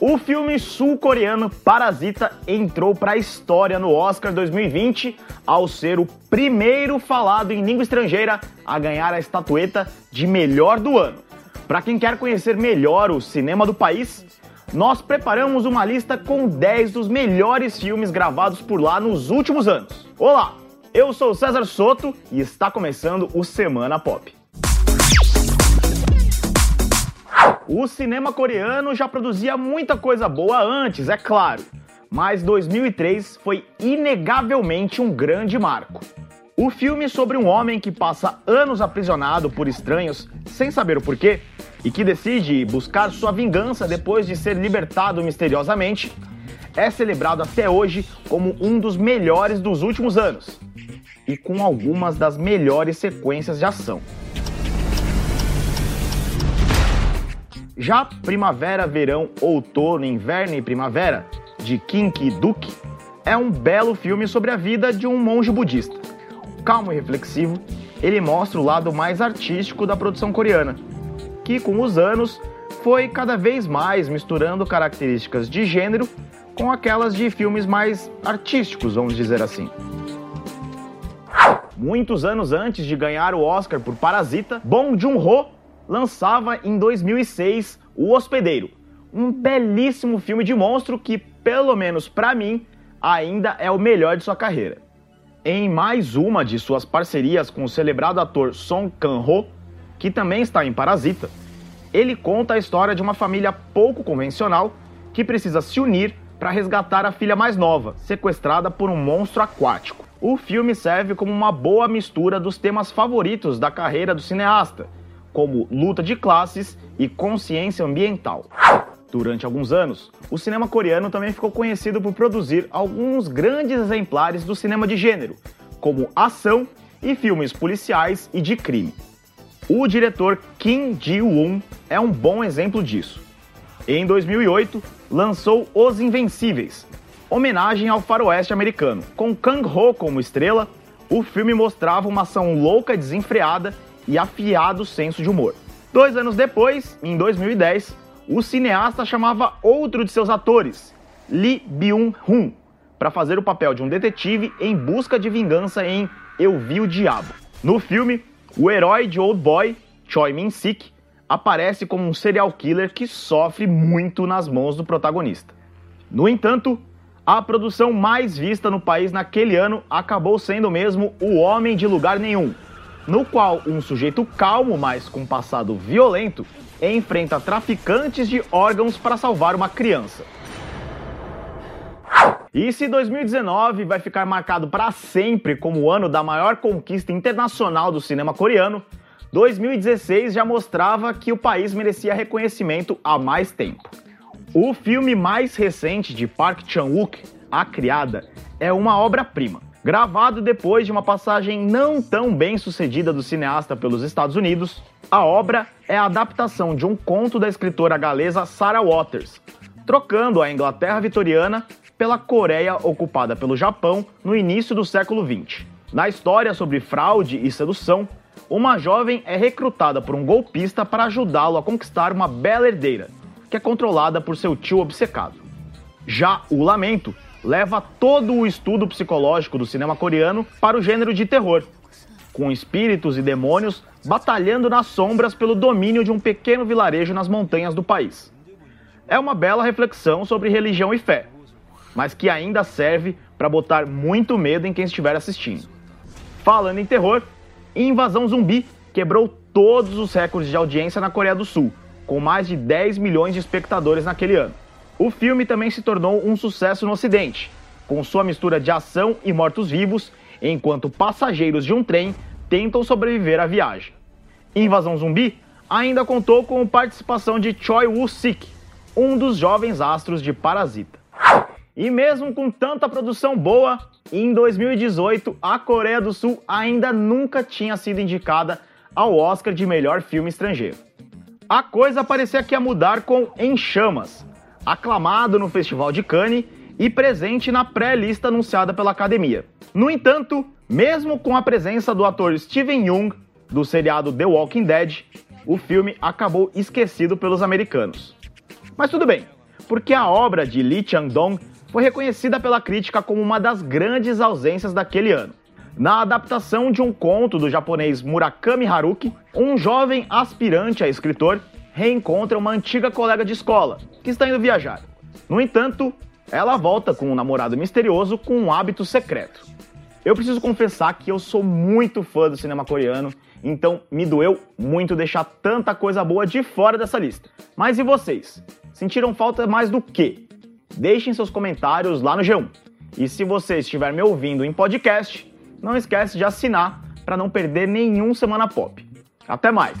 O filme sul-coreano Parasita entrou para a história no Oscar 2020 ao ser o primeiro falado em língua estrangeira a ganhar a estatueta de melhor do ano. Para quem quer conhecer melhor o cinema do país, nós preparamos uma lista com 10 dos melhores filmes gravados por lá nos últimos anos. Olá, eu sou César Soto e está começando o Semana Pop. O cinema coreano já produzia muita coisa boa antes, é claro, mas 2003 foi inegavelmente um grande marco. O filme sobre um homem que passa anos aprisionado por estranhos sem saber o porquê e que decide buscar sua vingança depois de ser libertado misteriosamente é celebrado até hoje como um dos melhores dos últimos anos e com algumas das melhores sequências de ação. Já Primavera, Verão, Outono, Inverno e Primavera, de Kim Ki-duk, é um belo filme sobre a vida de um monge budista. Calmo e reflexivo, ele mostra o lado mais artístico da produção coreana, que com os anos foi cada vez mais misturando características de gênero com aquelas de filmes mais artísticos, vamos dizer assim. Muitos anos antes de ganhar o Oscar por Parasita, Bong Joon-ho lançava em 2006 O Hospedeiro, um belíssimo filme de monstro que, pelo menos para mim, ainda é o melhor de sua carreira. Em mais uma de suas parcerias com o celebrado ator Song Kang-ho, que também está em Parasita, ele conta a história de uma família pouco convencional que precisa se unir para resgatar a filha mais nova, sequestrada por um monstro aquático. O filme serve como uma boa mistura dos temas favoritos da carreira do cineasta, como luta de classes e consciência ambiental. Durante alguns anos, o cinema coreano também ficou conhecido por produzir alguns grandes exemplares do cinema de gênero, como ação e filmes policiais e de crime. O diretor Kim Ji-woon é um bom exemplo disso. Em 2008, lançou Os Invencíveis, homenagem ao faroeste americano. Com Kang-ho como estrela, o filme mostrava uma ação louca e desenfreada e afiado senso de humor. Dois anos depois, em 2010, o cineasta chamava outro de seus atores, Lee Byung-hun, para fazer o papel de um detetive em busca de vingança em Eu Vi o Diabo. No filme, o herói de Old Boy, Choi Min-sik, aparece como um serial killer que sofre muito nas mãos do protagonista. No entanto, a produção mais vista no país naquele ano acabou sendo mesmo O Homem de Lugar Nenhum, no qual um sujeito calmo, mas com passado violento, enfrenta traficantes de órgãos para salvar uma criança. E se 2019 vai ficar marcado para sempre como o ano da maior conquista internacional do cinema coreano, 2016 já mostrava que o país merecia reconhecimento há mais tempo. O filme mais recente de Park Chan-wook, A Criada, é uma obra-prima Gravado depois de uma passagem não tão bem sucedida do cineasta pelos Estados Unidos, a obra é a adaptação de um conto da escritora galesa Sarah Waters, trocando a Inglaterra vitoriana pela Coreia ocupada pelo Japão no início do século XX. Na história sobre fraude e sedução, uma jovem é recrutada por um golpista para ajudá-lo a conquistar uma bela herdeira, que é controlada por seu tio obcecado. Já o Lamento leva todo o estudo psicológico do cinema coreano para o gênero de terror, com espíritos e demônios batalhando nas sombras pelo domínio de um pequeno vilarejo nas montanhas do país. É uma bela reflexão sobre religião e fé, mas que ainda serve para botar muito medo em quem estiver assistindo. Falando em terror, Invasão Zumbi quebrou todos os recordes de audiência na Coreia do Sul, com mais de 10 milhões de espectadores naquele ano. O filme também se tornou um sucesso no Ocidente, com sua mistura de ação e mortos-vivos, enquanto passageiros de um trem tentam sobreviver à viagem. Invasão Zumbi ainda contou com a participação de Choi Woo-sik, um dos jovens astros de Parasita. E mesmo com tanta produção boa, em 2018 a Coreia do Sul ainda nunca tinha sido indicada ao Oscar de melhor filme estrangeiro. A coisa parecia que ia mudar com Em Chamas, aclamado no Festival de Cannes e presente na pré-lista anunciada pela academia. No entanto, mesmo com a presença do ator Steven Yeun do seriado The Walking Dead, o filme acabou esquecido pelos americanos. Mas tudo bem, porque a obra de Lee Chang-dong foi reconhecida pela crítica como uma das grandes ausências daquele ano. Na adaptação de um conto do japonês Murakami Haruki, um jovem aspirante a escritor reencontra uma antiga colega de escola que está indo viajar. No entanto, ela volta com um namorado misterioso com um hábito secreto. Eu preciso confessar que eu sou muito fã do cinema coreano, então me doeu muito deixar tanta coisa boa de fora dessa lista. Mas e vocês? Sentiram falta mais do quê? Deixem seus comentários lá no G1. E se você estiver me ouvindo em podcast, não esquece de assinar para não perder nenhum Semana Pop. Até mais!